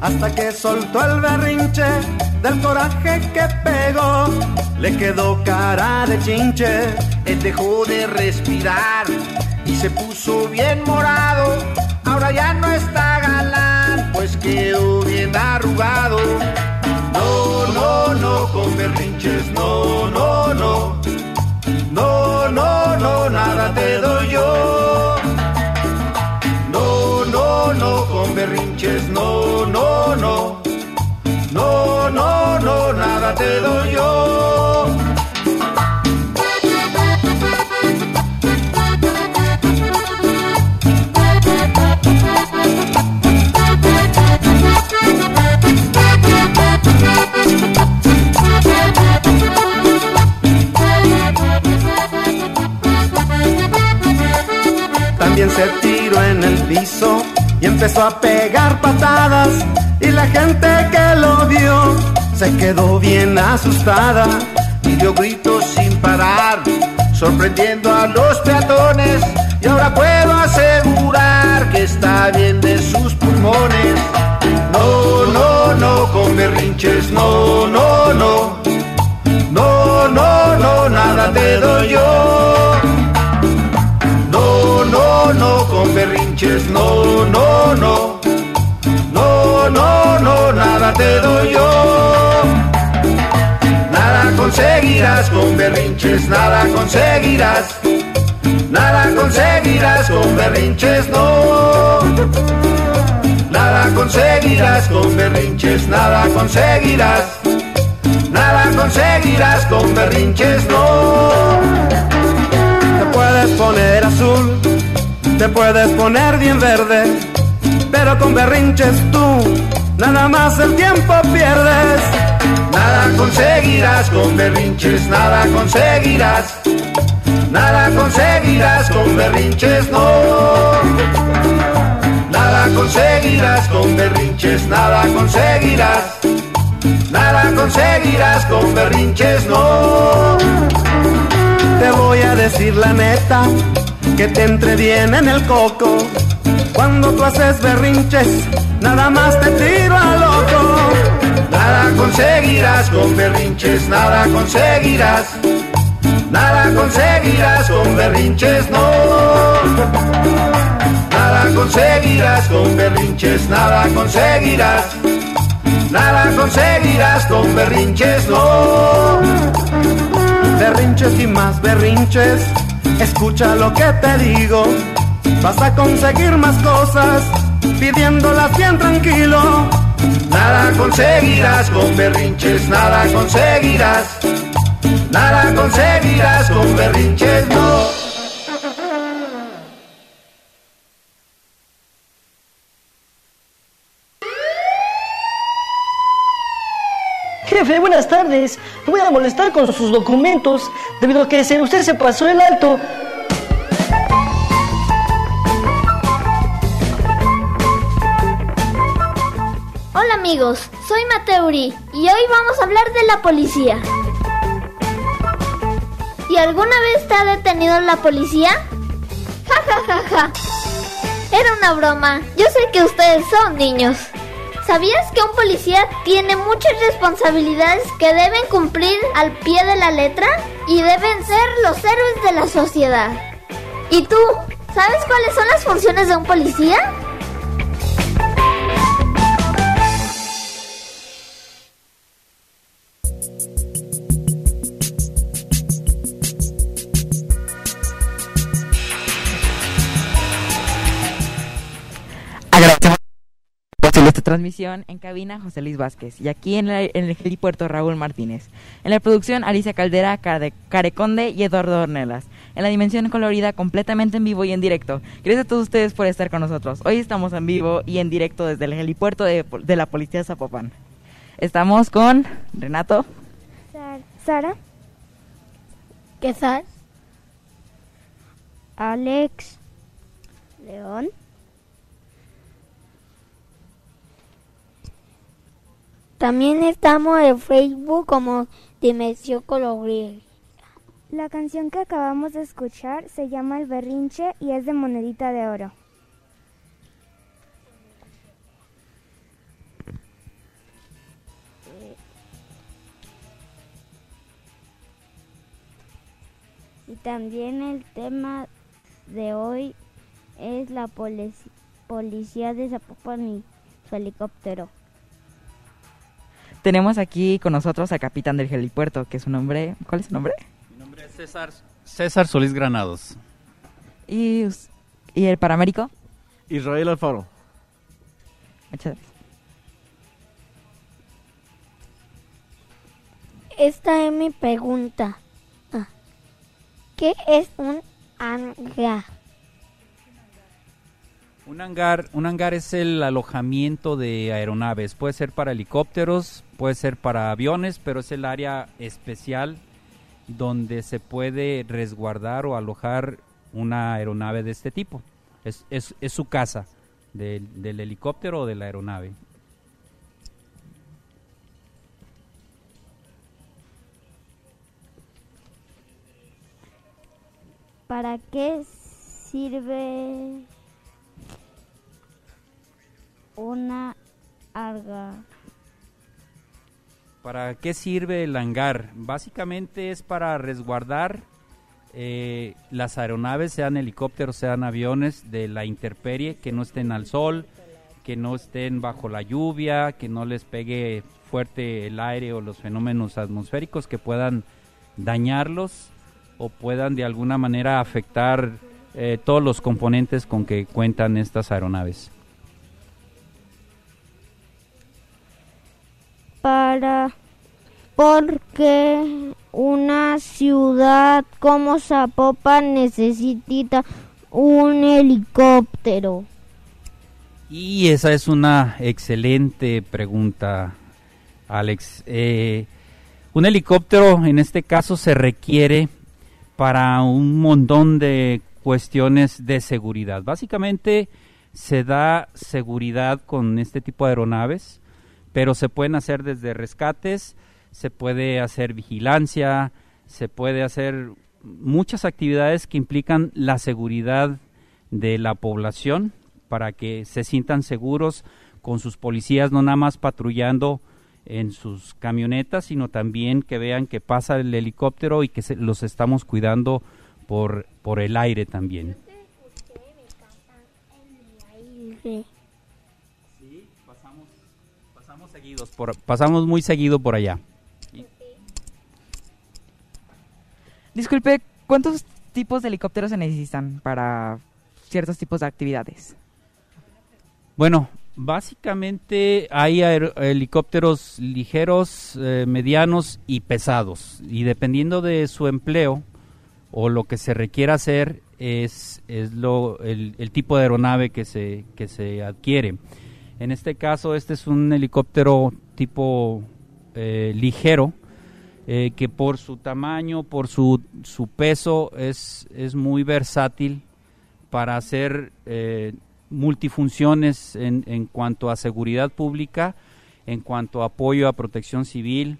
Hasta que soltó el berrinche del coraje que pegó. Le quedó cara de chinche, él dejó de respirar y se puso bien morado. Ahora ya no está galán, pues quedó bien arrugado. No, no, no, con berrinches, no, no. Berrinches, no, no, no. No, no, no, nada te doy yo. También se tiró en el piso y empezó a pegar patadas. Y la gente que lo vio se quedó bien asustada y dio gritos sin parar, sorprendiendo a los peatones. Y ahora puedo asegurar que está bien de sus pulmones. No, no, no, con berrinches, no, no, no. No, no, no, nada te doy yo. Con berrinches, no, no, no. No, no, no, nada te doy yo. Nada conseguirás con berrinches, nada conseguirás. Nada conseguirás con berrinches, no. Nada conseguirás con berrinches, nada conseguirás. Nada conseguirás con berrinches, no. Te puedes poner azul, te puedes poner bien verde, pero con berrinches tú nada más el tiempo pierdes. Nada conseguirás con berrinches, nada conseguirás. Nada conseguirás con berrinches, no. Nada conseguirás con berrinches, nada conseguirás. Nada conseguirás con berrinches, no. Te voy a decir la neta, que te entre bien en el coco. Cuando tú haces berrinches, nada más te tiro a loco. Nada conseguirás con berrinches, nada conseguirás. Nada conseguirás con berrinches, no. Nada conseguirás con berrinches, nada conseguirás. Nada conseguirás con berrinches, no. Berrinches y más berrinches, escucha lo que te digo. Vas a conseguir más cosas pidiéndolas bien tranquilo. Nada conseguirás con berrinches, nada conseguirás. Nada conseguirás con berrinches, no. Buenas tardes. No voy a molestar con sus documentos debido a que usted se pasó el alto. Hola amigos, soy Mateuri y hoy vamos a hablar de la policía. ¿Y alguna vez te ha detenido la policía? Ja ja ja ja. Era una broma. Yo sé que ustedes son niños. ¿Sabías que un policía tiene muchas responsabilidades que deben cumplir al pie de la letra y deben ser los héroes de la sociedad? ¿Y tú? ¿Sabes cuáles son las funciones de un policía? Transmisión en cabina José Luis Vázquez y aquí en, el helipuerto Raúl Martínez. En la producción Alicia Caldera, Careconde y Eduardo Ornelas. En la dimensión colorida completamente en vivo y en directo. Gracias a todos ustedes por estar con nosotros. Hoy estamos en vivo y en directo desde el helipuerto de, la Policía Zapopan. Estamos con Renato. Sara. Quesal. Alex. León. También estamos en Facebook como Dimensión Colorida. La canción que acabamos de escuchar se llama El Berrinche y es de Monedita de Oro. Y también el tema de hoy es la policía de Zapopan y su helicóptero. Tenemos aquí con nosotros al capitán del helipuerto, que es su nombre. ¿Cuál es su nombre? Mi nombre es César, César Solís Granados. ¿Y, ¿Y el paramédico? Israel Alfaro. Muchas gracias. Esta es mi pregunta. Ah, ¿Qué es un hangar? Un hangar, un hangar es el alojamiento de aeronaves. Puede ser para helicópteros, puede ser para aviones, pero es el área especial donde se puede resguardar o alojar una aeronave de este tipo. Es, su casa del, del helicóptero o de la aeronave. ¿Para qué sirve una hangar. ¿Para qué sirve el hangar? Básicamente es para resguardar eh, las aeronaves, sean helicópteros, sean aviones, de la intemperie, que no estén al sol, que no estén bajo la lluvia, que no les pegue fuerte el aire o los fenómenos atmosféricos que puedan dañarlos o puedan de alguna manera afectar eh, todos los componentes con que cuentan estas aeronaves. Para porque una ciudad como Zapopan necesita un helicóptero. Y esa es una excelente pregunta, Alex. Eh, un helicóptero en este caso se requiere para un montón de cuestiones de seguridad. Básicamente se da seguridad con este tipo de aeronaves pero se pueden hacer desde rescates, se puede hacer vigilancia, se puede hacer muchas actividades que implican la seguridad de la población para que se sientan seguros con sus policías, no nada más patrullando en sus camionetas, sino también que vean que pasa el helicóptero y que los estamos cuidando por, por el aire también. Pasamos muy seguido por allá. Disculpe, ¿cuántos tipos de helicópteros se necesitan para ciertos tipos de actividades? Bueno, básicamente hay helicópteros ligeros, eh, medianos y pesados. Y dependiendo de su empleo o lo que se requiera hacer, es, es lo, el, el, tipo de aeronave que se, que se adquiere. En este caso, este es un helicóptero tipo eh, ligero, eh, que por su tamaño, por su, su peso, es, es, muy versátil para hacer eh, multifunciones en, en, cuanto a seguridad pública, en cuanto a apoyo a protección civil.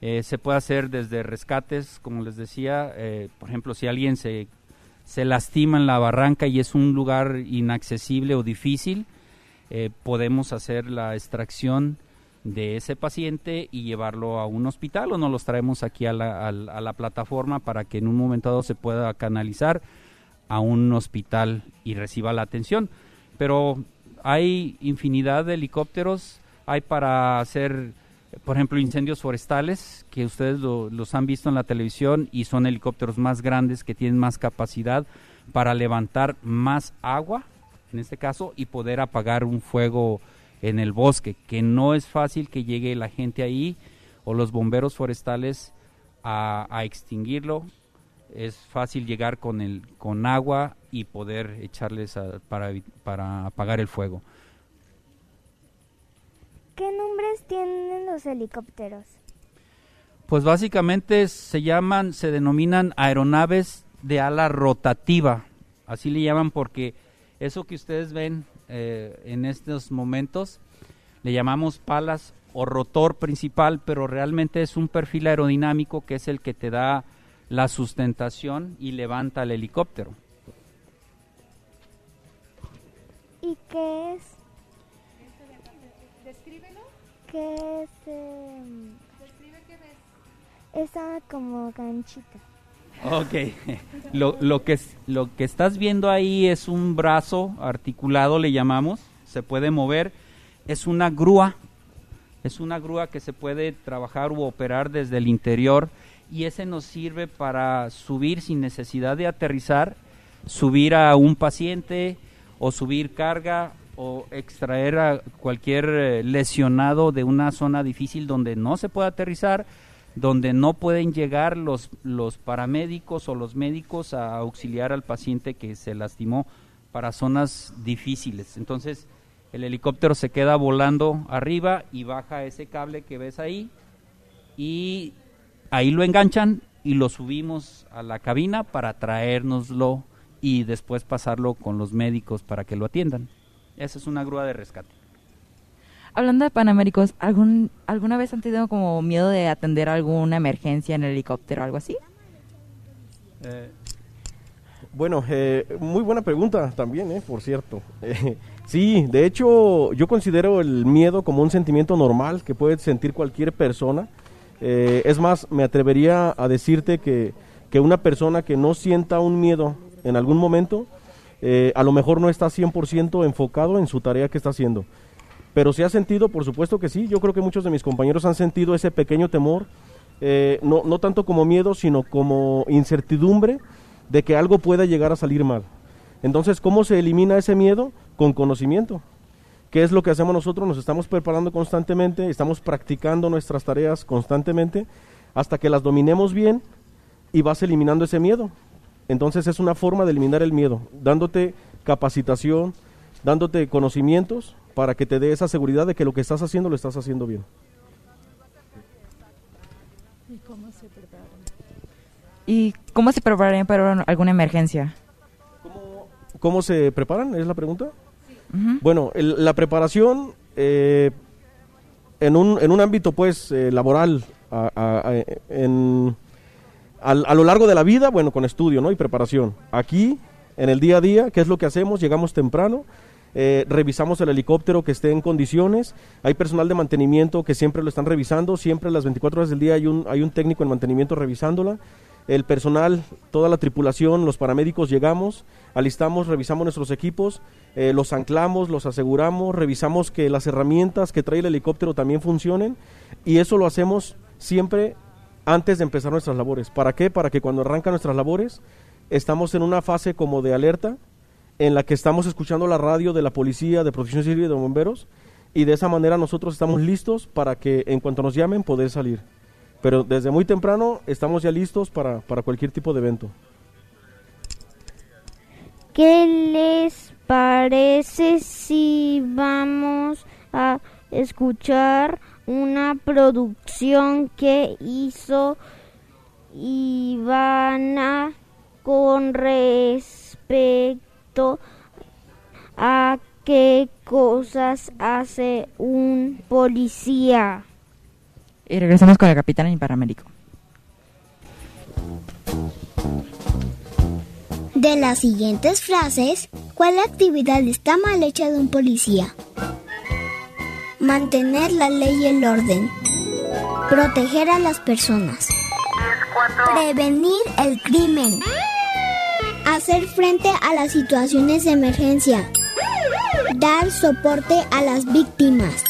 se puede hacer desde rescates, como les decía, por ejemplo, si alguien se, se lastima en la barranca y es un lugar inaccesible o difícil, eh, podemos hacer la extracción de ese paciente y llevarlo a un hospital o nos los traemos aquí a la, a la plataforma para que en un momento dado se pueda canalizar a un hospital y reciba la atención. Pero hay infinidad de helicópteros, hay para hacer, por ejemplo, incendios forestales, que ustedes los han visto en la televisión y son helicópteros más grandes que tienen más capacidad para levantar más agua, en este caso, y poder apagar un fuego en el bosque, que no es fácil que llegue la gente ahí o los bomberos forestales a, a extinguirlo es fácil llegar con el con agua y poder echarles para, para apagar el fuego. ¿Qué nombres tienen los helicópteros? Pues básicamente se llaman, se denominan aeronaves de ala rotativa. Así le llaman porque eso que ustedes ven eh, en estos momentos le llamamos palas o rotor principal, pero realmente es un perfil aerodinámico que es el que te da la sustentación y levanta el helicóptero. ¿Y qué es? Descríbelo. ¿Qué es? Eh, Describe qué ves. Esa como canchita. Ok, lo, lo, que, lo que estás viendo ahí es un brazo articulado, le llamamos, se puede mover, es una grúa, es una grúa que se puede trabajar u operar desde el interior. Y ese nos sirve para subir sin necesidad de aterrizar, subir a un paciente o subir carga o extraer a cualquier eh, lesionado de una zona difícil donde no se puede aterrizar, donde no pueden llegar los, los paramédicos o los médicos a auxiliar al paciente que se lastimó para zonas difíciles. Entonces, el helicóptero se queda volando arriba y baja ese cable que ves ahí y ahí lo enganchan y lo subimos a la cabina para traérnoslo y después pasarlo con los médicos para que lo atiendan. Esa es una grúa de rescate. Hablando de Panaméricos, ¿algún, ¿alguna vez han tenido como miedo de atender alguna emergencia en el helicóptero o algo así? Eh, bueno, eh, muy buena pregunta también, eh, por cierto. sí, de hecho yo considero el miedo como un sentimiento normal que puede sentir cualquier persona eh, es más, me atrevería a decirte que, una persona que no sienta un miedo en algún momento, eh, a lo mejor no está 100% enfocado en su tarea que está haciendo. Pero si ha sentido, por supuesto que sí. Yo creo que muchos de mis compañeros han sentido ese pequeño temor, eh, no, no tanto como miedo, sino como incertidumbre de que algo pueda llegar a salir mal. Entonces, ¿cómo se elimina ese miedo? Con conocimiento. ¿Qué es lo que hacemos nosotros? Nos estamos preparando constantemente, estamos practicando nuestras tareas constantemente hasta que las dominemos bien y vas eliminando ese miedo. Entonces es una forma de eliminar el miedo, dándote capacitación, dándote conocimientos para que te dé esa seguridad de que lo que estás haciendo lo estás haciendo bien. ¿Y cómo se preparan? ¿Y cómo se preparan para alguna emergencia? ¿Cómo, ¿Cómo se preparan? ¿Es la pregunta? Bueno, la preparación eh, en, un, en un ámbito pues eh, laboral a, lo largo de la vida, bueno, con estudio ¿no? y preparación. Aquí, en el día a día, ¿qué es lo que hacemos? Llegamos temprano, eh, revisamos el helicóptero que esté en condiciones, hay personal de mantenimiento que siempre lo están revisando, siempre las 24 horas del día hay un, hay un técnico en mantenimiento revisándola, el personal, toda la tripulación, los paramédicos llegamos, alistamos, revisamos nuestros equipos, eh, los anclamos, los aseguramos, revisamos que las herramientas que trae el helicóptero también funcionen y eso lo hacemos siempre antes de empezar nuestras labores. ¿Para qué? Para que cuando arrancan nuestras labores estamos en una fase como de alerta en la que estamos escuchando la radio de la policía, de protección civil y de bomberos y de esa manera nosotros estamos listos para que en cuanto nos llamen poder salir. Pero desde muy temprano estamos ya listos para, cualquier tipo de evento. ¿Qué les parece si vamos a escuchar una producción que hizo Ivana con respecto a qué cosas hace un policía? Y regresamos con el capitán y paramédico. De las siguientes frases, ¿Cuál actividad está mal hecha de un policía? Mantener la ley y el orden. Proteger a las personas. Prevenir el crimen. Hacer frente a las situaciones de emergencia. Dar soporte a las víctimas.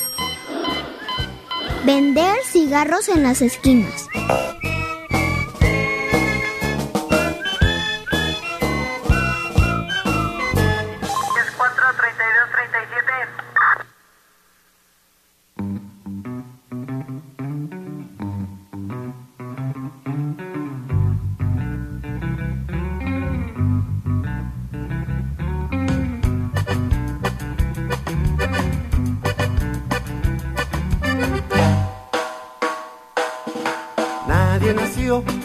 Vender cigarros en las esquinas.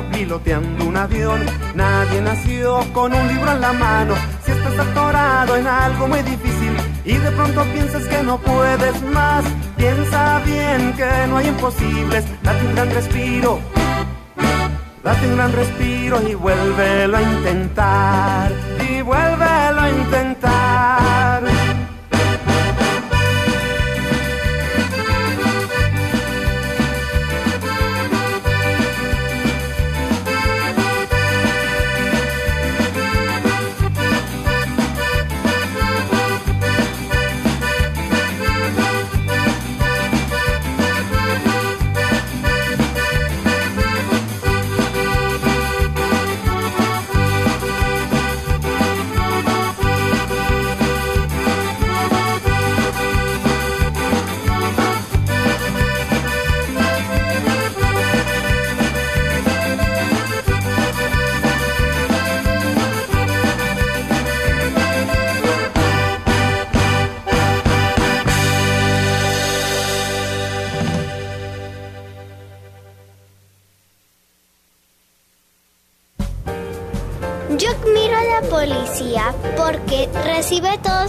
Piloteando un avión, nadie nació con un libro en la mano. Si estás atorado en algo muy difícil y de pronto piensas que no puedes más, piensa bien que no hay imposibles, date un gran respiro. Date un gran respiro y vuélvelo a intentar. Y vuélvelo a intentar.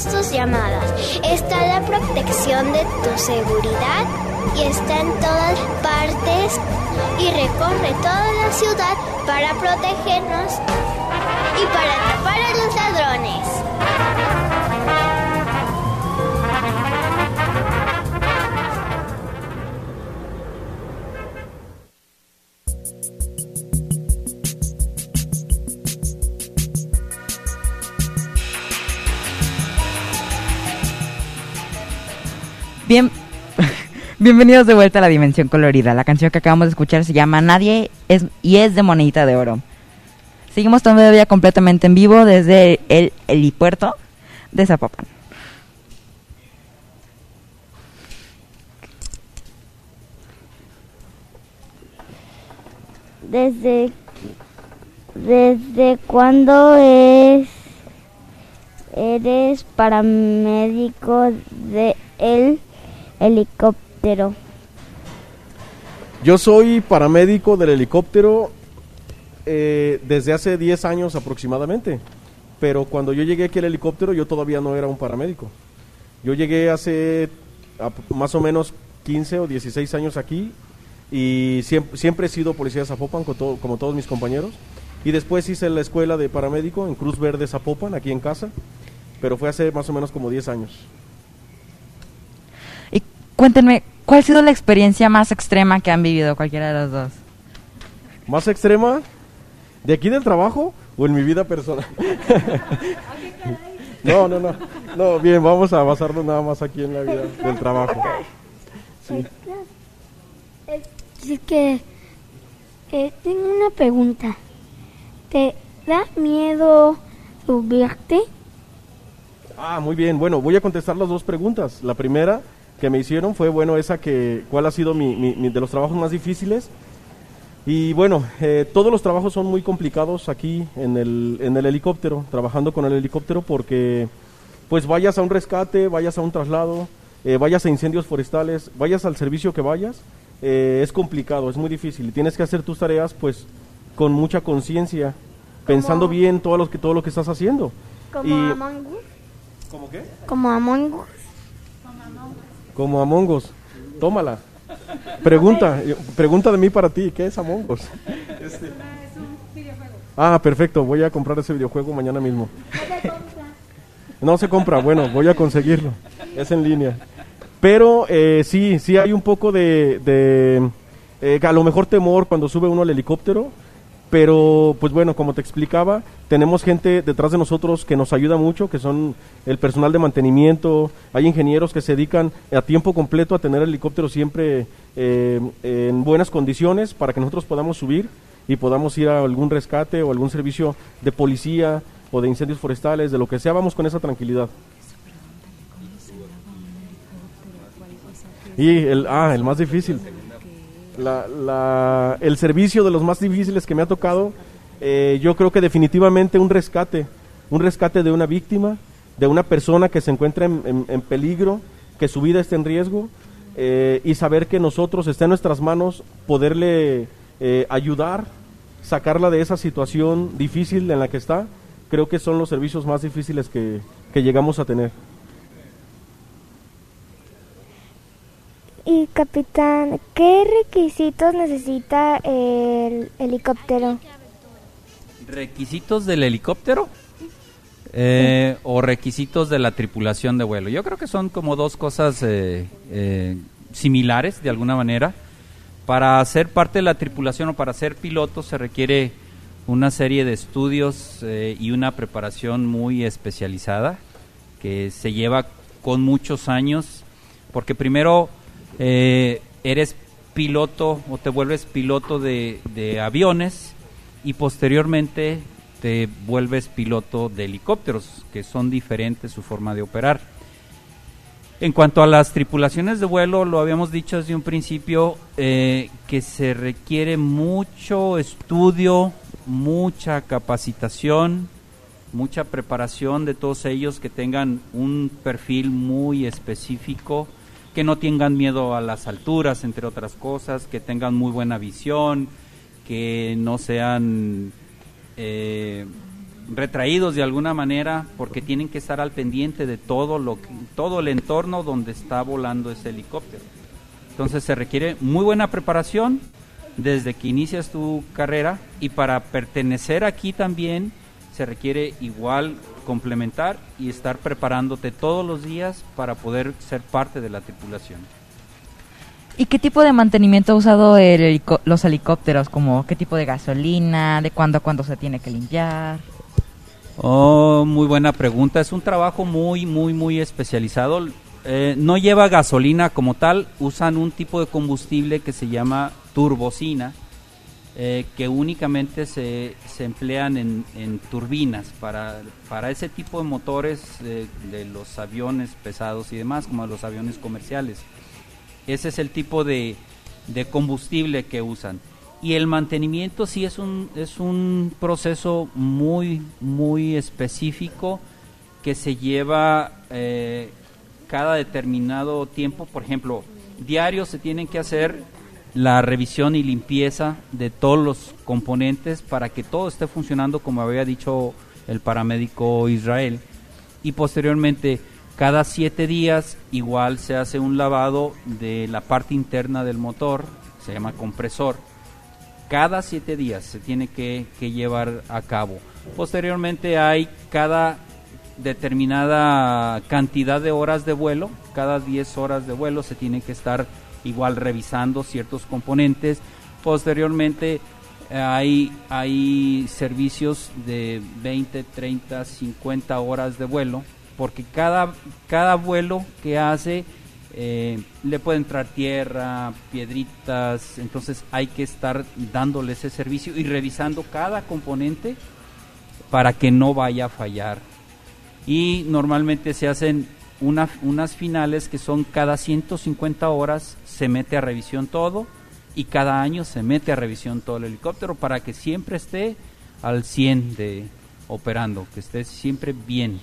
Tus llamadas, está la protección de tu seguridad y está en todas partes y recorre toda la ciudad para protegernos y para atrapar a los ladrones. Bienvenidos de vuelta a la Dimensión Colorida. La canción que acabamos de escuchar se llama Nadie es y es de Monedita de Oro. Seguimos todavía completamente en vivo desde el helipuerto de Zapopan. ¿Desde, desde cuándo es, eres paramédico de el helicóptero? Yo soy paramédico del helicóptero eh, desde hace 10 años aproximadamente. Pero cuando yo llegué aquí al helicóptero, yo todavía no era un paramédico. Yo llegué hace más o menos 15 o 16 años aquí y siempre, siempre he sido policía de Zapopan como todos mis compañeros. Y después hice la escuela de paramédico en Cruz Verde Zapopan, aquí en casa, pero fue hace más o menos como 10 años. Y cuéntenme, ¿cuál ha sido la experiencia más extrema que han vivido cualquiera de las dos? ¿Más extrema? ¿De aquí del trabajo o en mi vida personal? no, no, no. No, bien, vamos a basarnos nada más aquí en la vida del trabajo. Sí. Es que eh, tengo una pregunta. ¿Te da miedo subirte? Ah, muy bien. Bueno, voy a contestar las dos preguntas. La primera que me hicieron fue, bueno, esa que, ¿cuál ha sido mi, de los trabajos más difíciles? Y bueno, eh, todos los trabajos son muy complicados aquí en el, en el helicóptero, trabajando con el helicóptero, porque pues vayas a un rescate, vayas a un traslado, eh, vayas a incendios forestales, vayas al servicio que vayas, eh, es complicado, es muy difícil. Tienes que hacer tus tareas pues con mucha conciencia, pensando bien todo lo, que, todo lo que estás haciendo. ¿Como Among Us? ¿Cómo qué? Como Among Us. Como Among Us. Tómala. Pregunta, pregunta de mí para ti, ¿qué es Among Us? Este. Ah, perfecto, voy a comprar ese videojuego mañana mismo. No se compra, bueno, voy a conseguirlo. Es en línea. Pero eh, sí, sí hay un poco de, eh, a lo mejor temor cuando sube uno al helicóptero, pero pues bueno, como te explicaba, tenemos gente detrás de nosotros que nos ayuda mucho, que son el personal de mantenimiento, hay ingenieros que se dedican a tiempo completo a tener el helicóptero siempre eh, en buenas condiciones para que nosotros podamos subir y podamos ir a algún rescate o algún servicio de policía o de incendios forestales, de lo que sea, vamos con esa tranquilidad. Y el, ah, el más difícil. La, la, el servicio de los más difíciles que me ha tocado, eh, yo creo que definitivamente un rescate, un rescate de una víctima, de una persona que se encuentra en, peligro, que su vida esté en riesgo, eh, y saber que nosotros está en nuestras manos poderle eh, ayudar, sacarla de esa situación difícil en la que está, creo que son los servicios más difíciles que, que llegamos a tener. Y capitán, ¿qué requisitos necesita el helicóptero? ¿Requisitos del helicóptero? Eh, ¿O requisitos de la tripulación de vuelo? Yo creo que son como dos cosas eh, eh, similares de alguna manera. Para ser parte de la tripulación o para ser piloto se requiere una serie de estudios y una preparación muy especializada que se lleva con muchos años, porque primero eh, eres piloto o te vuelves piloto de, aviones y posteriormente te vuelves piloto de helicópteros, que son diferentes su forma de operar. En cuanto a las tripulaciones de vuelo, lo habíamos dicho desde un principio, eh, que se requiere mucho estudio, mucha capacitación, mucha preparación de todos ellos que tengan un perfil muy específico que no tengan miedo a las alturas, entre otras cosas, que tengan muy buena visión, que no sean eh, retraídos de alguna manera, porque tienen que estar al pendiente de todo lo todo el entorno donde está volando ese helicóptero. Entonces se requiere muy buena preparación desde que inicias tu carrera y para pertenecer aquí también se requiere igual complementar y estar preparándote todos los días para poder ser parte de la tripulación. ¿Y qué tipo de mantenimiento ha usado los helicópteros? Como qué tipo de gasolina, de cuándo a cuándo se tiene que limpiar. Oh, muy buena pregunta. Es un trabajo muy, muy, muy especializado. Eh, no lleva gasolina como tal, usan un tipo de combustible que se llama turbocina eh, que únicamente se, se emplean en, en, turbinas para, para ese tipo de motores de los aviones pesados y demás, como los aviones comerciales. Ese es el tipo de, de combustible que usan. Y el mantenimiento sí es un, es un proceso muy, muy específico que se lleva eh, cada determinado tiempo. Por ejemplo, diario se tienen que hacer la revisión y limpieza de todos los componentes para que todo esté funcionando como había dicho el paramédico Israel. Y posteriormente, cada siete días, igual se hace un lavado de la parte interna del motor, se llama compresor. Cada siete días se tiene que, llevar a cabo. Posteriormente hay cada determinada cantidad de horas de vuelo, cada 10 horas de vuelo se tiene que estar igual revisando ciertos componentes. Posteriormente hay, hay servicios de 20, 30, 50 horas de vuelo, porque cada, cada vuelo que hace eh, le puede entrar tierra, piedritas, entonces hay que estar dándole ese servicio y revisando cada componente para que no vaya a fallar. Y normalmente se hacen unas finales que son cada 150 horas se mete a revisión todo y cada año se mete a revisión todo el helicóptero para que siempre esté al 100 de operando, que esté siempre bien.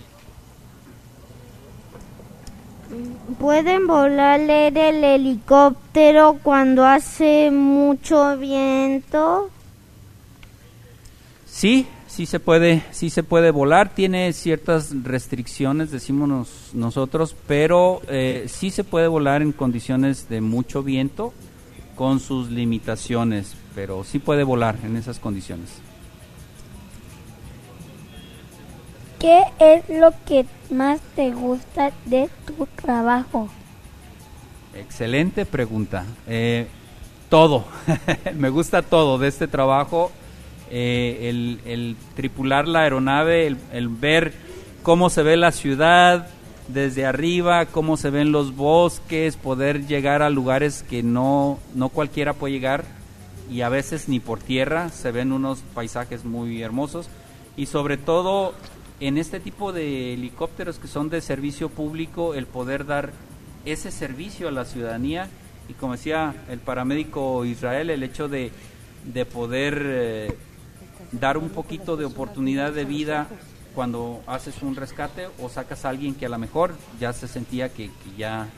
¿Pueden volar el helicóptero cuando hace mucho viento? Sí, sí se puede, sí se puede volar, tiene ciertas restricciones, decimos nosotros, pero eh, sí se puede volar en condiciones de mucho viento con sus limitaciones, pero sí puede volar en esas condiciones. ¿Qué es lo que más te gusta de tu trabajo? Excelente pregunta. Eh, todo, me gusta todo de este trabajo eh, el, tripular la aeronave, el, ver cómo se ve la ciudad desde arriba, cómo se ven los bosques, poder llegar a lugares que no, no cualquiera puede llegar y a veces ni por tierra, se ven unos paisajes muy hermosos. Y sobre todo en este tipo de helicópteros que son de servicio público, el poder dar ese servicio a la ciudadanía. Y como decía el paramédico Israel, el hecho de, de poder eh, dar un poquito de oportunidad de vida cuando haces un rescate o sacas a alguien que a lo mejor ya se sentía que, ya,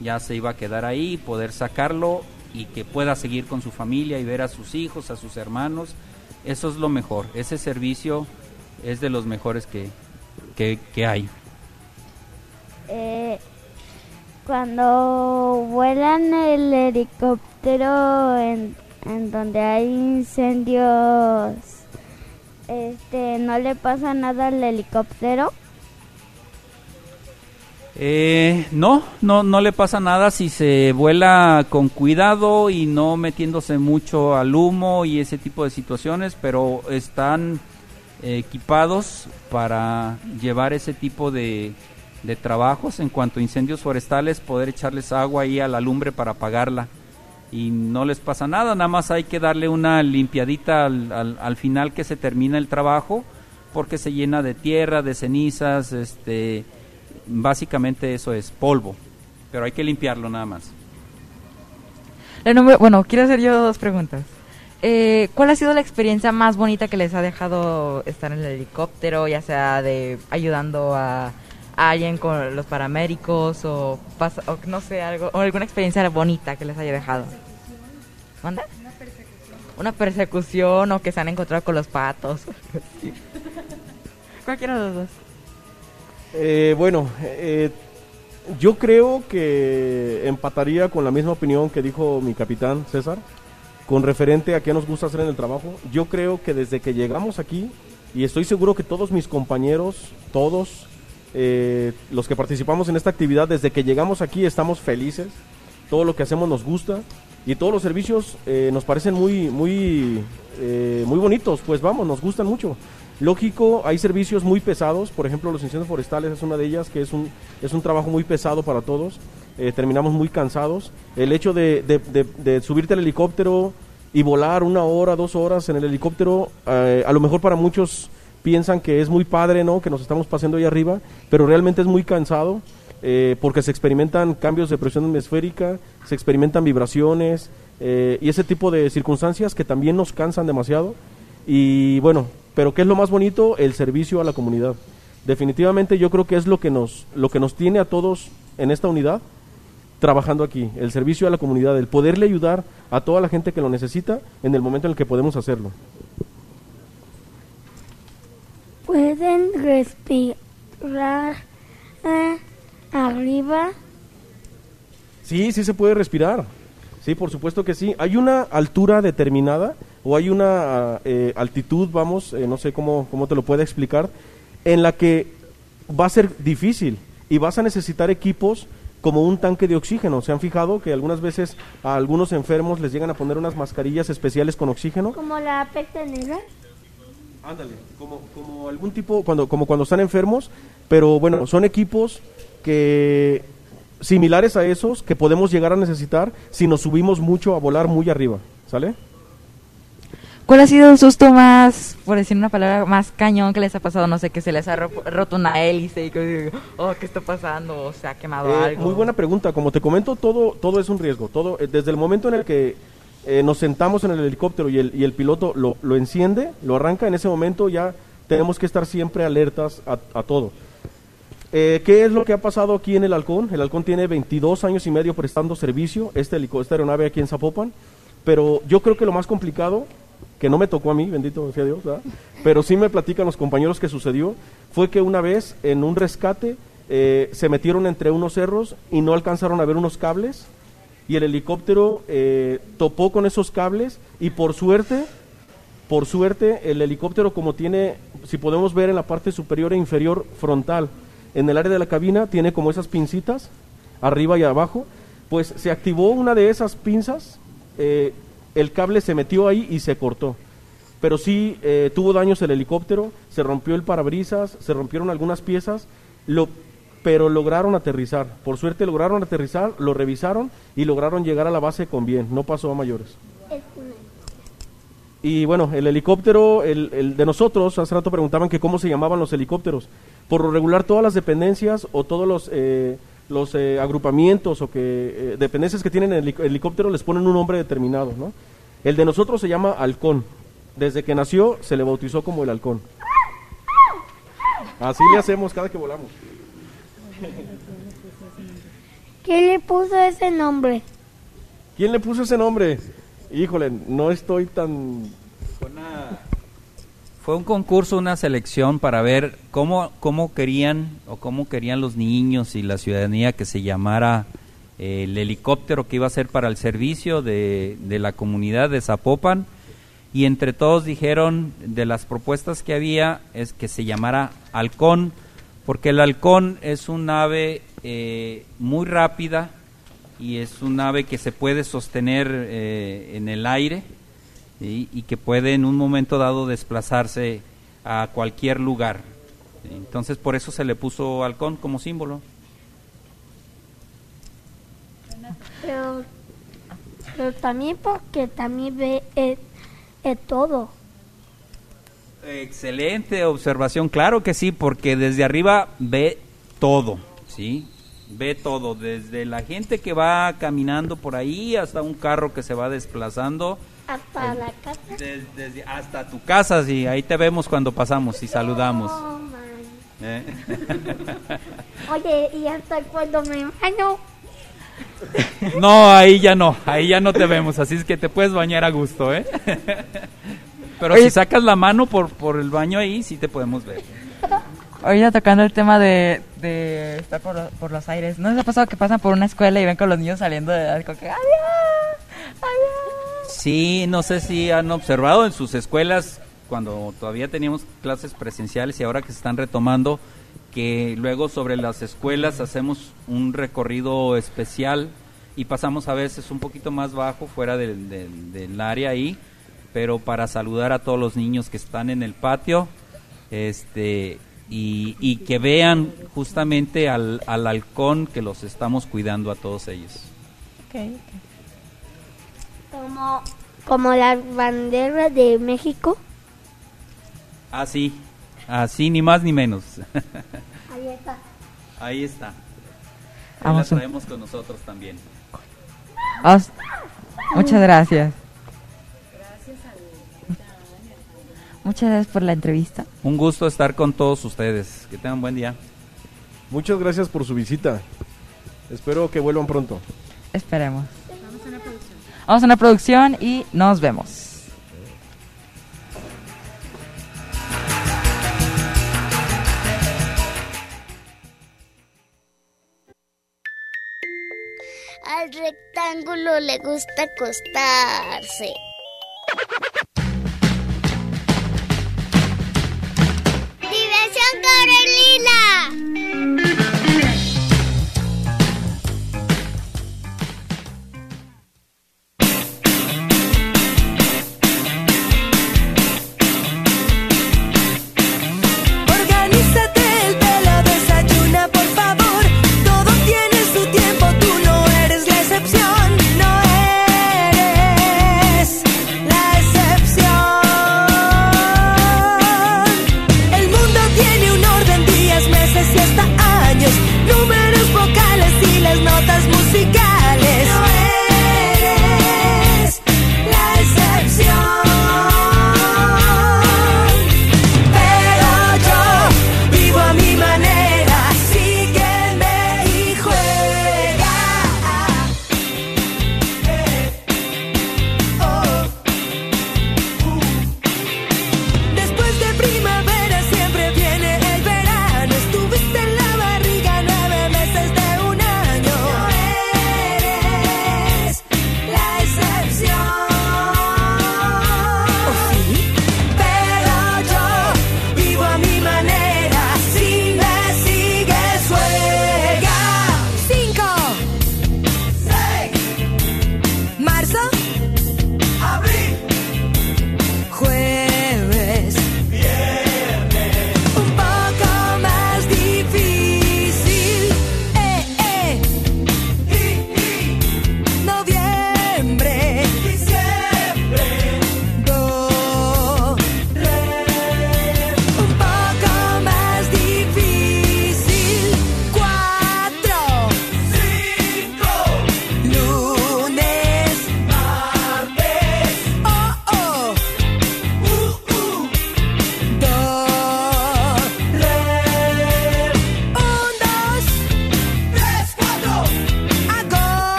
ya se iba a quedar ahí, poder sacarlo y que pueda seguir con su familia y ver a sus hijos, a sus hermanos. Eso es lo mejor. Ese servicio es de los mejores que, que, hay. Eh, cuando vuelan el helicóptero en, en donde hay incendios este, ¿no le pasa nada al helicóptero? Eh, no, no, no le pasa nada si se vuela con cuidado y no metiéndose mucho al humo y ese tipo de situaciones, pero están equipados para llevar ese tipo de, de trabajos en cuanto a incendios forestales, poder echarles agua ahí a la lumbre para apagarla y no les pasa nada, nada más hay que darle una limpiadita al, al, final que se termina el trabajo porque se llena de tierra, de cenizas, este, básicamente eso es polvo, pero hay que limpiarlo nada más. bueno, quiero hacer yo dos preguntas. Eh, ¿Cuál ha sido la experiencia más bonita que les ha dejado estar en el helicóptero, ya sea de ayudando a alguien con los paramédicos o, o no sé, algo, o alguna experiencia bonita que les haya dejado. ¿Manda? Una persecución. Una persecución o que se han encontrado con los patos. Cualquiera de los dos. Eh, bueno, eh, yo creo que empataría con la misma opinión que dijo mi capitán César, con referente a qué nos gusta hacer en el trabajo. Yo creo que desde que llegamos aquí, y estoy seguro que todos mis compañeros, todos, eh, los que participamos en esta actividad, desde que llegamos aquí estamos felices, todo lo que hacemos nos gusta y todos los servicios eh, nos parecen muy, muy, eh, muy bonitos, pues vamos, nos gustan mucho. Lógico, hay servicios muy pesados, por ejemplo los incendios forestales es una de ellas, que es un, es un trabajo muy pesado para todos, terminamos muy cansados. El hecho de, de, subirte al helicóptero y volar una hora, dos horas en el helicóptero, a lo mejor para muchos piensan que es muy padre, ¿no? Que nos estamos paseando ahí arriba, pero realmente es muy cansado eh, porque se experimentan cambios de presión atmosférica, se experimentan vibraciones eh, y ese tipo de circunstancias que también nos cansan demasiado. Y bueno, pero ¿qué es lo más bonito? El servicio a la comunidad. Definitivamente yo creo que es lo que nos, lo que nos tiene a todos en esta unidad trabajando aquí, el servicio a la comunidad, el poderle ayudar a toda la gente que lo necesita en el momento en el que podemos hacerlo. ¿Pueden respirar eh, arriba? Sí, sí se puede respirar. Sí, por supuesto que sí. Hay una altura determinada o hay una eh, altitud, vamos, eh, no sé cómo, cómo te lo puede explicar, en la que va a ser difícil y vas a necesitar equipos como un tanque de oxígeno. ¿Se han fijado que algunas veces a algunos enfermos les llegan a poner unas mascarillas especiales con oxígeno? ¿Como la peste negra? Ándale, como, como algún tipo, cuando, como cuando están enfermos, pero bueno, son equipos que similares a esos que podemos llegar a necesitar si nos subimos mucho a volar muy arriba, ¿sale? ¿Cuál ha sido el susto más, por decir una palabra, más cañón que les ha pasado? No sé, que se les ha roto una hélice y que, oh, ¿qué está pasando? O se ha quemado eh, algo. Muy buena pregunta. Como te comento, todo, todo es un riesgo. Todo, eh, desde el momento en el que eh, nos sentamos en el helicóptero y el, y el piloto lo, lo, enciende, lo arranca, en ese momento ya tenemos que estar siempre alertas a, todo. Eh, ¿Qué es lo que ha pasado aquí en el Halcón? El Halcón tiene 22 años y medio prestando servicio, este esta aeronave aquí en Zapopan, pero yo creo que lo más complicado, que no me tocó a mí, bendito sea Dios, pero sí me platican los compañeros que sucedió, fue que una vez en un rescate eh, se metieron entre unos cerros y no alcanzaron a ver unos cables y el helicóptero eh, topó con esos cables y por suerte, por suerte, el helicóptero como tiene, si podemos ver en la parte superior e inferior frontal, en el área de la cabina tiene como esas pincitas, arriba y abajo, pues se activó una de esas pinzas, eh, el cable se metió ahí y se cortó. Pero sí eh, tuvo daños el helicóptero, se rompió el parabrisas, se rompieron algunas piezas, lo, pero lograron aterrizar. Por suerte lograron aterrizar, lo revisaron y lograron llegar a la base con bien, no pasó a mayores. Y bueno, el helicóptero, el, de nosotros, hace rato preguntaban que cómo se llamaban los helicópteros. Por regular, todas las dependencias o todos los, eh, los eh, agrupamientos o que eh, dependencias que tienen el helicóptero les ponen un nombre determinado, ¿no? El de nosotros se llama Halcón. Desde que nació se le bautizó como el Halcón. Así le hacemos cada que volamos. ¿Quién le puso ese nombre? ¿ Quién le puso ese nombre? Híjole, no estoy tan... Fue un concurso, una selección para ver cómo, cómo querían o cómo querían los niños y la ciudadanía que se llamara eh, el helicóptero que iba a ser para el servicio de, de la comunidad de Zapopan. Y entre todos dijeron, de las propuestas que había, es que se llamara halcón, porque el halcón es un ave eh, muy rápida, y es un ave que se puede sostener eh, en el aire y que puede en un momento dado desplazarse a cualquier lugar. Entonces por eso se le puso halcón como símbolo. Pero, pero también porque también ve eh, todo. Excelente observación, claro que sí, porque desde arriba ve todo, ¿sí? ve todo, desde la gente que va caminando por ahí hasta un carro que se va desplazando. Hasta la casa. Desde, desde, hasta tu casa, sí, ahí te vemos cuando pasamos y saludamos. Oh, ¿Eh? Oye, ¿y hasta cuando me baño? No, ahí ya no, ahí ya no te vemos, así es que te puedes bañar a gusto, ¿eh? Pero Oye, si sacas la mano por, por el baño ahí, sí te podemos ver. Ahorita tocando el tema de, de estar por, por, los aires, ¿no les ha pasado que pasan por una escuela y ven con los niños saliendo de algo que ¡Adiós! ¡Adiós! Sí, no sé si han observado en sus escuelas, cuando todavía teníamos clases presenciales y ahora que se están retomando, que luego sobre las escuelas hacemos un recorrido especial y pasamos a veces un poquito más bajo, fuera del, del, del área ahí, pero para saludar a todos los niños que están en el patio. Este, y, y, que vean justamente al, al, halcón que los estamos cuidando a todos ellos. Okay. Como, como la bandera de México. Así, así ni más ni menos. Ahí está. Ahí está. Ahí Vamos la traemos con nosotros también. Os, muchas gracias. Muchas gracias por la entrevista. Un gusto estar con todos ustedes. Que tengan buen día. Muchas gracias por su visita. Espero que vuelvan pronto. Esperemos. Vamos a una producción y nos vemos. Al rectángulo le gusta acostarse. ¡Diversión Carolina!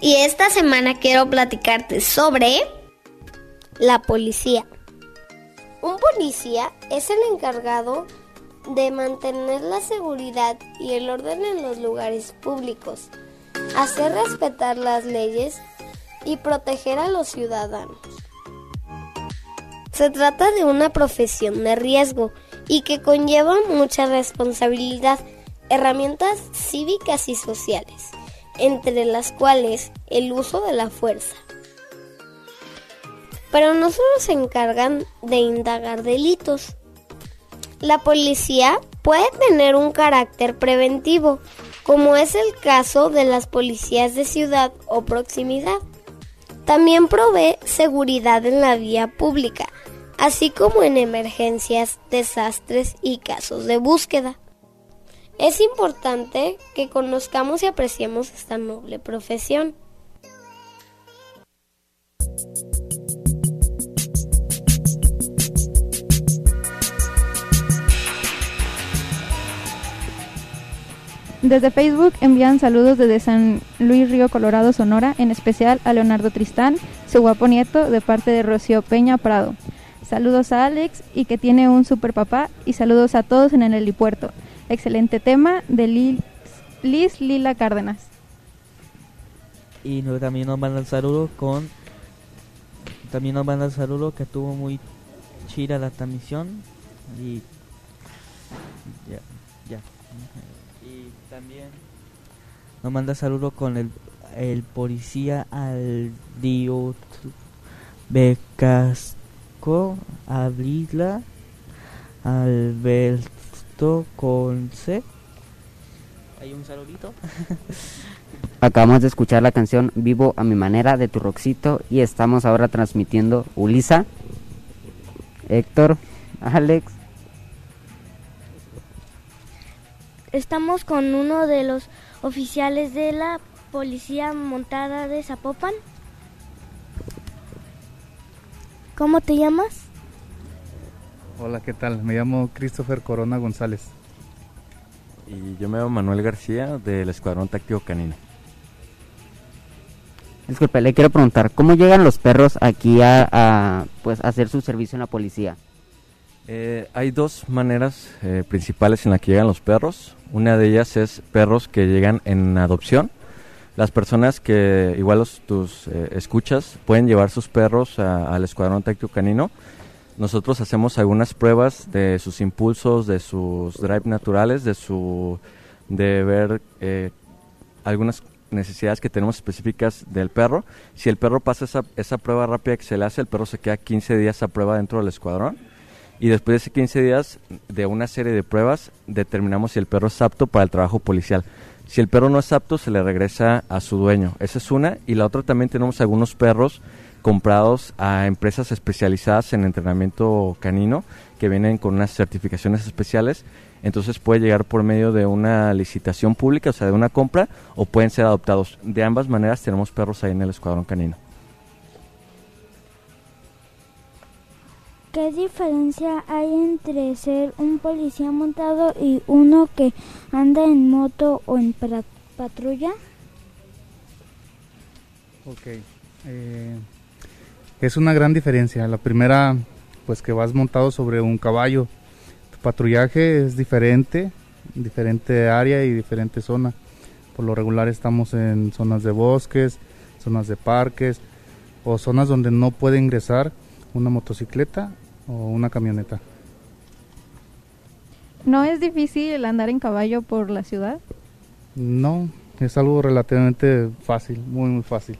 Y esta semana quiero platicarte sobre la policía. Un policía es el encargado de mantener la seguridad y el orden en los lugares públicos, hacer respetar las leyes y proteger a los ciudadanos. Se trata de una profesión de riesgo y que conlleva mucha responsabilidad, herramientas cívicas y sociales, entre las cuales el uso de la fuerza. Pero no solo se encargan de indagar delitos. La policía puede tener un carácter preventivo, como es el caso de las policías de ciudad o proximidad. También provee seguridad en la vía pública, así como en emergencias, desastres y casos de búsqueda. Es importante que conozcamos y apreciemos esta noble profesión. Desde Facebook envían saludos desde San Luis Río Colorado, Sonora, en especial a Leonardo Tristán, su guapo nieto de parte de Rocío Peña Prado. Saludos a Alex y que tiene un super papá y saludos a todos en el helipuerto. Excelente tema de Liz, Liz Lila Cárdenas. Y no- también nos mandan saludos con también nos mandan saludos que estuvo muy chida la transmisión y ya ya y también nos manda saludos con el el policía al Dio Becasco Abrila Alberto Conce hay un saludito Acabamos de escuchar la canción Vivo a mi manera de Turroxito y estamos ahora transmitiendo Ulisa, Héctor, Alex. Estamos con uno de los oficiales de la Policía Montada de Zapopan. ¿Cómo te llamas? Hola, ¿qué tal? Me llamo Christopher Corona González. Y yo me llamo Manuel García del Escuadrón Táctico Canino. Disculpe, le quiero preguntar, ¿cómo llegan los perros aquí a, a, pues, a hacer su servicio en la policía? Eh, hay dos maneras eh, principales en las que llegan los perros. Una de ellas es perros que llegan en adopción. Las personas que, igual los, tus eh, escuchas, pueden llevar sus perros a- al Escuadrón Táctico Canino. Nosotros hacemos algunas pruebas de sus impulsos, de sus drive naturales, de su de ver eh, algunas necesidades que tenemos específicas del perro. Si el perro pasa esa, esa prueba rápida que se le hace, el perro se queda 15 días a prueba dentro del escuadrón. Y después de esos 15 días de una serie de pruebas, determinamos si el perro es apto para el trabajo policial. Si el perro no es apto, se le regresa a su dueño. Esa es una. Y la otra también tenemos algunos perros comprados a empresas especializadas en entrenamiento canino que vienen con unas certificaciones especiales. Entonces puede llegar por medio de una licitación pública, o sea, de una compra, o pueden ser adoptados. De ambas maneras tenemos perros ahí en el escuadrón canino. ¿Qué diferencia hay entre ser un policía montado y uno que anda en moto o en patrulla? Ok. eh, es una gran diferencia. La primera, pues que vas montado sobre un caballo. Tu patrullaje es diferente, diferente área y diferente zona. Por lo regular estamos en zonas de bosques, zonas de parques o zonas donde no puede ingresar una motocicleta o una camioneta. ¿No es difícil andar en caballo por la ciudad? No, es algo relativamente fácil, muy muy fácil.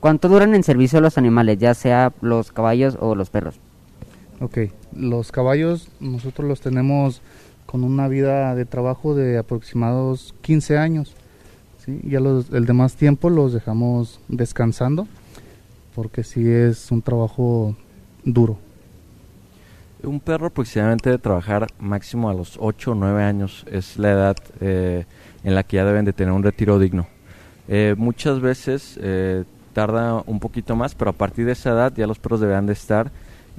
¿Cuánto duran en servicio los animales, ya sea los caballos o los perros? Ok, los caballos nosotros los tenemos con una vida de trabajo de aproximados 15 años. ¿sí? Ya los, el demás tiempo los dejamos descansando porque sí es un trabajo duro. Un perro aproximadamente debe trabajar máximo a los 8 o 9 años. Es la edad eh, en la que ya deben de tener un retiro digno. Eh, muchas veces eh, tarda un poquito más, pero a partir de esa edad ya los perros deberán de estar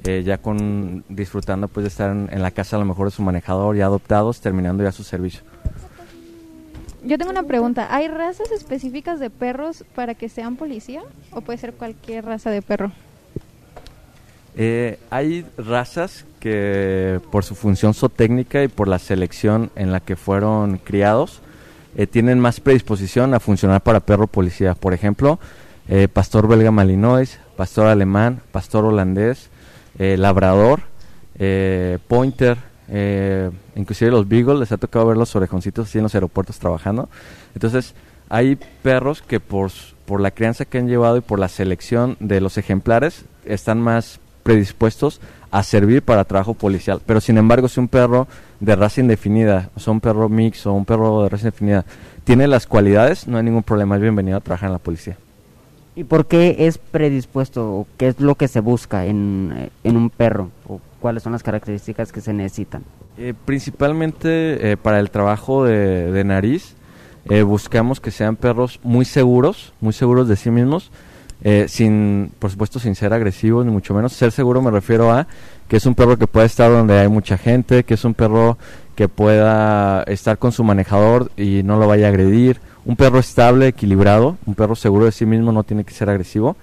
eh, ya con disfrutando pues de estar en, en la casa a lo mejor de su manejador, ya adoptados, terminando ya su servicio. Yo tengo una pregunta. ¿Hay razas específicas de perros para que sean policía? ¿O puede ser cualquier raza de perro? Eh, hay razas que por su función zootécnica y por la selección en la que fueron criados eh, tienen más predisposición a funcionar para perro policía. Por ejemplo, eh, pastor belga malinois, pastor alemán, pastor holandés, eh, labrador, eh, pointer, eh, inclusive los beagle, les ha tocado ver los orejoncitos así en los aeropuertos trabajando. Entonces, hay perros que por, por la crianza que han llevado y por la selección de los ejemplares están más predispuestos a servir para trabajo policial. Pero sin embargo, si un perro de raza indefinida, o sea, un perro mix o un perro de raza indefinida, tiene las cualidades, no hay ningún problema, es bienvenido a trabajar en la policía. ¿Y por qué es predispuesto o qué es lo que se busca en, eh, en un perro? ¿O cuáles son las características que se necesitan? Eh, principalmente eh, para el trabajo de, nariz, eh, buscamos que sean perros muy seguros, muy seguros de sí mismos, sin, por supuesto, sin ser agresivos ni mucho menos. Ser seguro me refiero a que es un perro que pueda estar donde hay mucha gente, que es un perro que pueda estar con su manejador y no lo vaya a agredir, Un perro estable, equilibrado, un perro seguro de sí mismo no tiene que ser agresivo,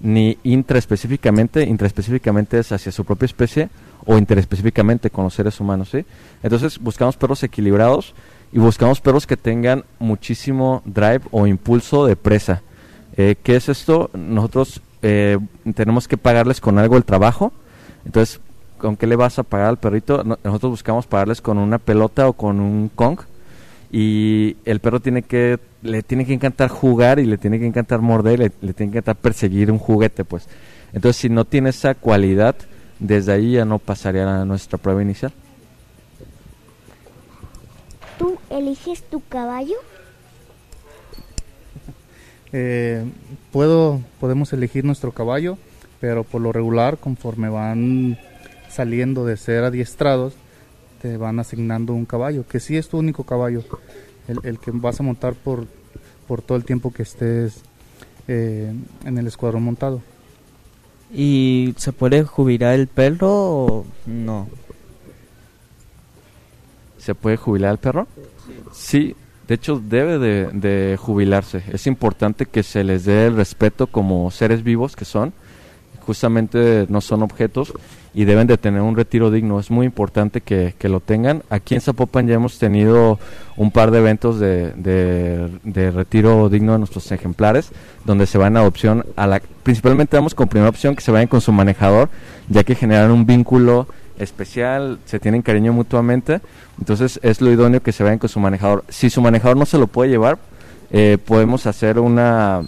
ni intraespecíficamente, intraespecíficamente es hacia su propia especie o interespecíficamente con los seres humanos, ¿sí? Entonces buscamos perros equilibrados y buscamos perros que tengan muchísimo drive o impulso de presa. Eh, ¿Qué es esto? Nosotros eh, tenemos que pagarles con algo el trabajo, entonces, ¿con qué le vas a pagar al perrito? No- nosotros buscamos pagarles con una pelota o con un Kong y el perro tiene que le tiene que encantar jugar y le tiene que encantar morder, le, le tiene que encantar perseguir un juguete, pues. Entonces, si no tiene esa cualidad, desde ahí ya no pasaría a nuestra prueba inicial. ¿Tú eliges tu caballo? Eh, puedo, podemos elegir nuestro caballo, pero por lo regular, conforme van saliendo de ser adiestrados, te van asignando un caballo, que sí es tu único caballo, el, el que vas a montar por, por todo el tiempo que estés eh, en el escuadrón montado. ¿Y se puede jubilar el perro o no? ¿Se puede jubilar el perro? Sí, de hecho debe de, de jubilarse. Es importante que se les dé el respeto como seres vivos que son. Justamente no son objetos y deben de tener un retiro digno. Es muy importante que, que lo tengan. Aquí en Zapopan ya hemos tenido un par de eventos de, de, retiro digno de nuestros ejemplares, donde se van en adopción a la... Principalmente damos como primera opción que se vayan con su manejador, ya que generan un vínculo especial, se tienen cariño mutuamente, entonces es lo idóneo que se vayan con su manejador. Si su manejador no se lo puede llevar, eh, podemos hacer una,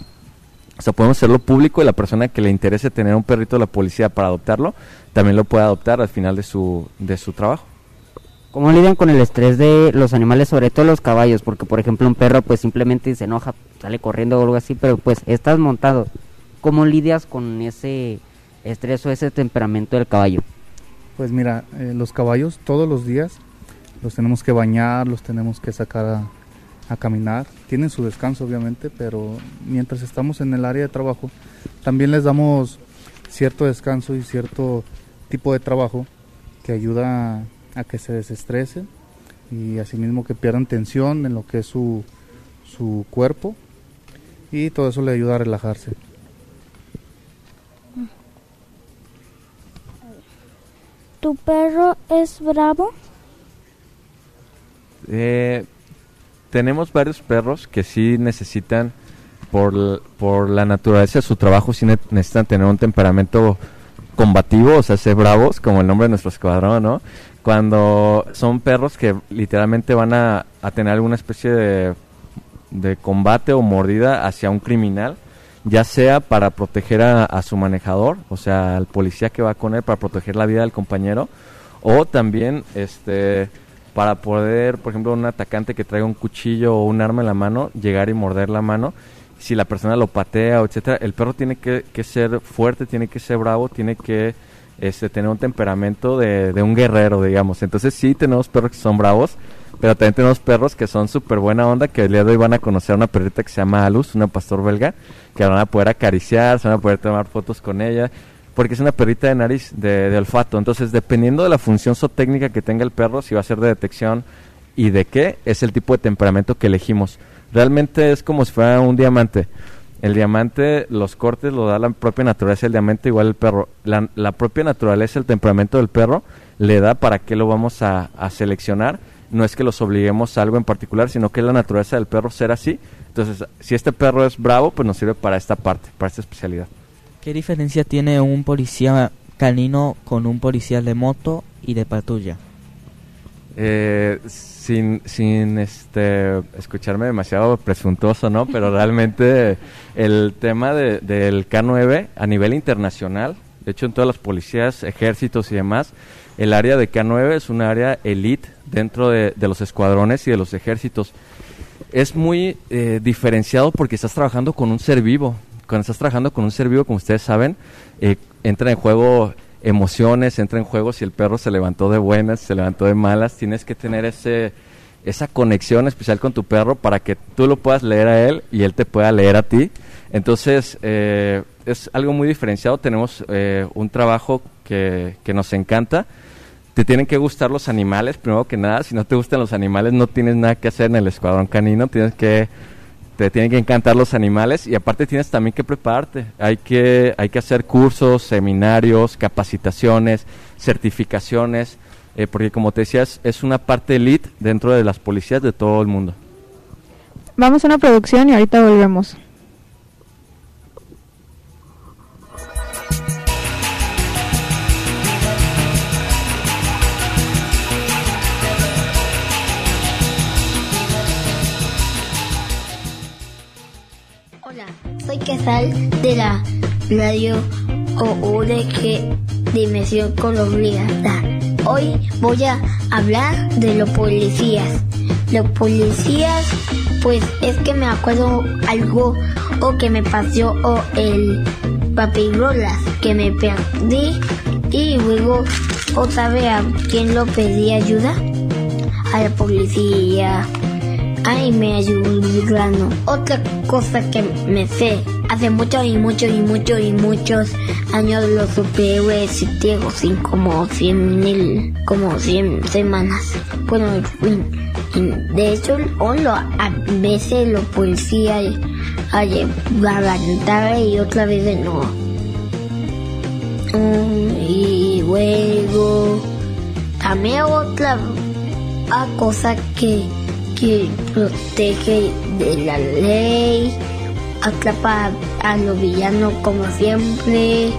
o sea, podemos hacerlo público y la persona que le interese tener un perrito de la policía para adoptarlo, también lo puede adoptar al final de su, de su trabajo. ¿Cómo lidian con el estrés de los animales, sobre todo los caballos? Porque, por ejemplo, un perro pues simplemente se enoja, sale corriendo o algo así, pero pues estás montado. ¿Cómo lidias con ese estrés o ese temperamento del caballo? Pues mira, eh, los caballos todos los días los tenemos que bañar, los tenemos que sacar a, a caminar. Tienen su descanso obviamente, pero mientras estamos en el área de trabajo, también les damos cierto descanso y cierto tipo de trabajo que ayuda a que se desestresen y asimismo que pierdan tensión en lo que es su, su cuerpo y todo eso le ayuda a relajarse. ¿Tu perro es bravo? Eh, tenemos varios perros que sí necesitan, por, por la naturaleza de su trabajo, sí ne- necesitan tener un temperamento combativo, o sea, ser bravos, como el nombre de nuestro escuadrón, ¿no? Cuando son perros que literalmente van a, a tener alguna especie de, de combate o mordida hacia un criminal, ya sea para proteger a su manejador, o sea, al policía que va con él, para proteger la vida del compañero, o también este para poder, por ejemplo, un atacante que traiga un cuchillo o un arma en la mano, llegar y morder la mano. Si la persona lo patea o etcétera, el perro tiene que, que ser fuerte, tiene que ser bravo, tiene que este, tener un temperamento de, de un guerrero, digamos. Entonces sí tenemos perros que son bravos, pero también tenemos perros que son súper buena onda, que el día de hoy van a conocer a una perrita que se llama Alus, una pastor belga, que van a poder acariciar, se van a poder tomar fotos con ella, porque es una perrita de nariz, de, olfato. Entonces, dependiendo de la función zootécnica que tenga el perro, si va a ser de detección y de qué, es el tipo de temperamento que elegimos. Realmente es como si fuera un diamante. El diamante, los cortes lo da la propia naturaleza del diamante, igual el perro. La, la propia naturaleza, el temperamento del perro, le da para qué lo vamos a, a seleccionar. No es que los obliguemos a algo en particular, sino que es la naturaleza del perro ser así. Entonces, si este perro es bravo, pues nos sirve para esta parte, para esta especialidad. ¿Qué diferencia tiene un policía canino con un policía de moto y de patrulla? Eh, sin, sin este, escucharme demasiado presuntuoso, ¿no? Pero realmente el tema de- del K9 a nivel internacional, de hecho en todas las policías, ejércitos y demás, el área de K9 es un área elite dentro de, de los escuadrones y de los ejércitos. Es muy eh, diferenciado porque estás trabajando con un ser vivo. Cuando estás trabajando con un ser vivo, como ustedes saben, eh, entra en juego emociones, entra en juego si el perro se levantó de buenas, se levantó de malas, tienes que tener ese esa conexión especial con tu perro para que tú lo puedas leer a él y él te pueda leer a ti. Entonces, eh, es algo muy diferenciado. Tenemos eh, un trabajo que, que nos encanta. Te tienen que gustar los animales, primero que nada. Si no te gustan los animales, no tienes nada que hacer en el escuadrón canino. Tienes que te tienen que encantar los animales y aparte tienes también que prepararte. Hay que, hay que hacer cursos, seminarios, capacitaciones, certificaciones, eh, porque como te decías, es una parte elite dentro de las policías de todo el mundo. Vamos a una producción y ahorita volvemos. Soy Quesal de la radio OUDG Dimensión Colombiana. Hoy voy a hablar de los policías. Los policías, pues es que me acuerdo algo o que me pasó o el papirolas que me perdí y luego otra vez a quién lo pedí ayuda a la policía. Ay, me ayudaron. Otra cosa que me sé. Hace muchos y muchos y muchos y muchos años los superhéroes existieron sin como 100 mil, como 100 semanas. Bueno, de hecho, a veces los policías la y otra vez no. y luego también otra cosa que que protege de la ley, atrapa a los villanos como siempre,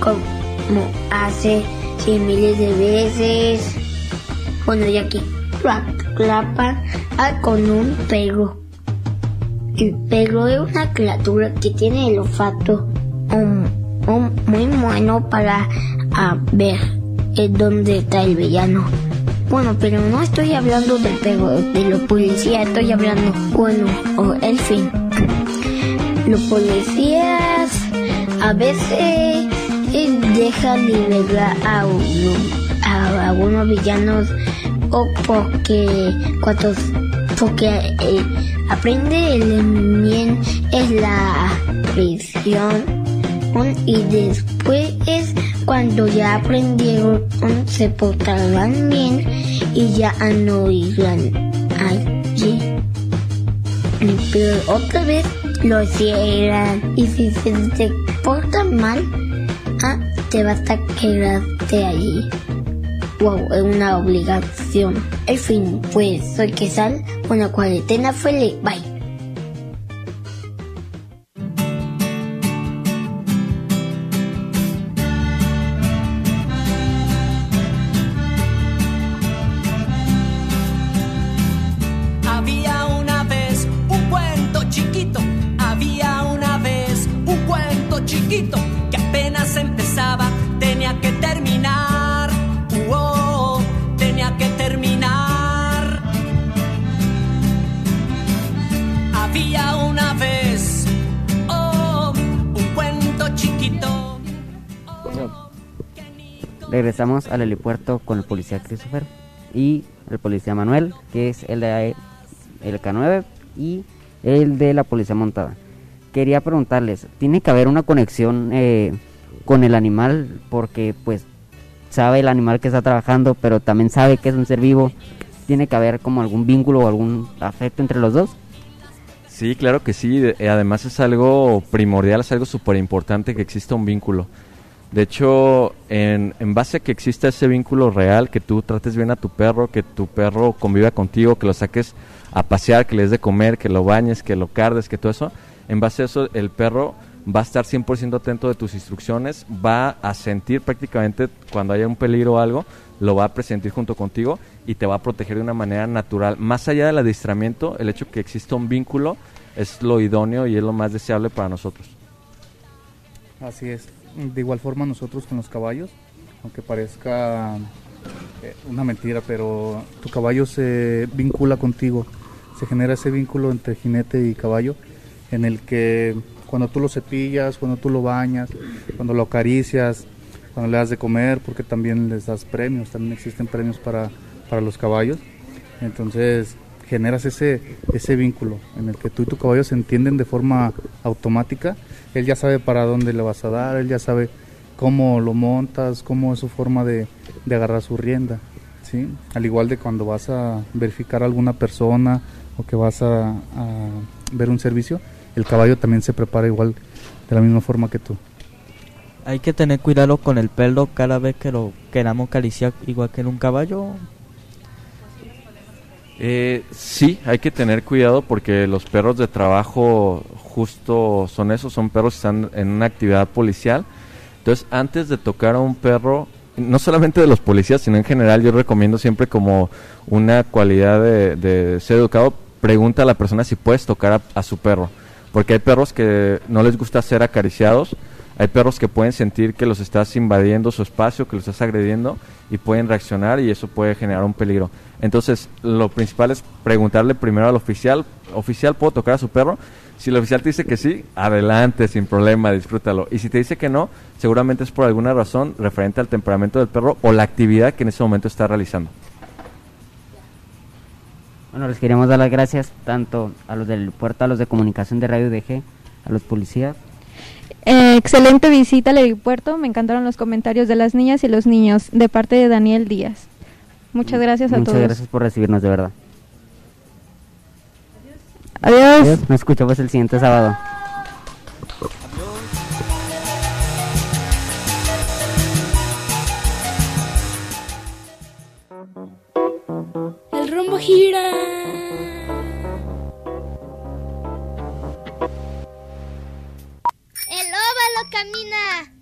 como hace cien miles de veces. Bueno, y aquí lo atrapa con un perro. El perro es una criatura que tiene el olfato muy bueno para ver dónde está el villano. Bueno, pero no estoy hablando del perro, de los policías, estoy hablando, bueno, o el fin. Los policías a veces dejan liberar a, a, algunos villanos o porque cuando porque eh, aprende el bien es la prisión y después es cuando ya aprendieron se portarán bien y ya no irán allí. Pero otra vez lo hicieran y si se portan mal, ah, te vas a quedarte allí. Wow, es una obligación. En fin, pues soy Quesal, una cuarentena feliz. Bye. Al helipuerto con el policía Christopher y el policía Manuel, que es el de el K9 y el de la policía montada. Quería preguntarles, ¿tiene que haber una conexión eh, con el animal? Porque pues sabe el animal que está trabajando, pero también sabe que es un ser vivo. ¿Tiene que haber como algún vínculo o algún afecto entre los dos? Sí, claro que sí. Eh, Además es algo primordial, es algo súper importante que exista un vínculo. De hecho, en, base a que exista ese vínculo real, que tú trates bien a tu perro, que tu perro conviva contigo, que lo saques a pasear, que le des de comer, que lo bañes, que lo cardes, que todo eso, en base a eso el perro va a estar 100% atento de tus instrucciones, va a sentir prácticamente cuando haya un peligro o algo, lo va a presentir junto contigo y te va a proteger de una manera natural. Más allá del adiestramiento, el hecho que exista un vínculo es lo idóneo y es lo más deseable para nosotros. Así es. De igual forma nosotros con los caballos, aunque parezca eh, una mentira, pero tu caballo se vincula contigo. Se genera ese vínculo entre jinete y caballo en el que cuando tú lo cepillas, cuando tú lo bañas, cuando lo acaricias, cuando le das de comer, porque también les das premios, también existen premios para, para los caballos. Entonces generas ese, ese vínculo en el que tú y tu caballo se entienden de forma automática. Él ya sabe para dónde le vas a dar, él ya sabe cómo lo montas, cómo es su forma de, de agarrar su rienda. ¿sí? Al igual de cuando vas a verificar a alguna persona o que vas a, ver un servicio, el caballo también se prepara igual de la misma forma que tú. Hay que tener cuidado con el pelo cada vez que lo queramos acariciar igual que en un caballo. Eh, sí, hay que tener cuidado porque los perros de trabajo justo son esos, son perros que están en una actividad policial. Entonces, antes de tocar a un perro, no solamente de los policías, sino en general, yo recomiendo siempre como una cualidad de, ser educado, pregunta a la persona si puedes tocar a, a su perro. Porque hay perros que no les gusta ser acariciados, hay perros que pueden sentir que los estás invadiendo su espacio, que los estás agrediendo y pueden reaccionar y eso puede generar un peligro. Entonces, lo principal es preguntarle primero al oficial, oficial, ¿puedo tocar a su perro? Si el oficial te dice que sí, adelante, sin problema, disfrútalo. Y si te dice que no, seguramente es por alguna razón referente al temperamento del perro o la actividad que en ese momento está realizando. Bueno, les queremos dar las gracias tanto a los del puerto, a los de comunicación de Radio DG, a los policías. Eh, excelente visita al aeropuerto. Me encantaron los comentarios de las niñas y los niños de parte de Daniel Díaz. Muchas gracias a Muchas todos. gracias por recibirnos, de verdad. Adiós. Nos escuchamos el siguiente sábado. El rumbo gira. El óvalo camina.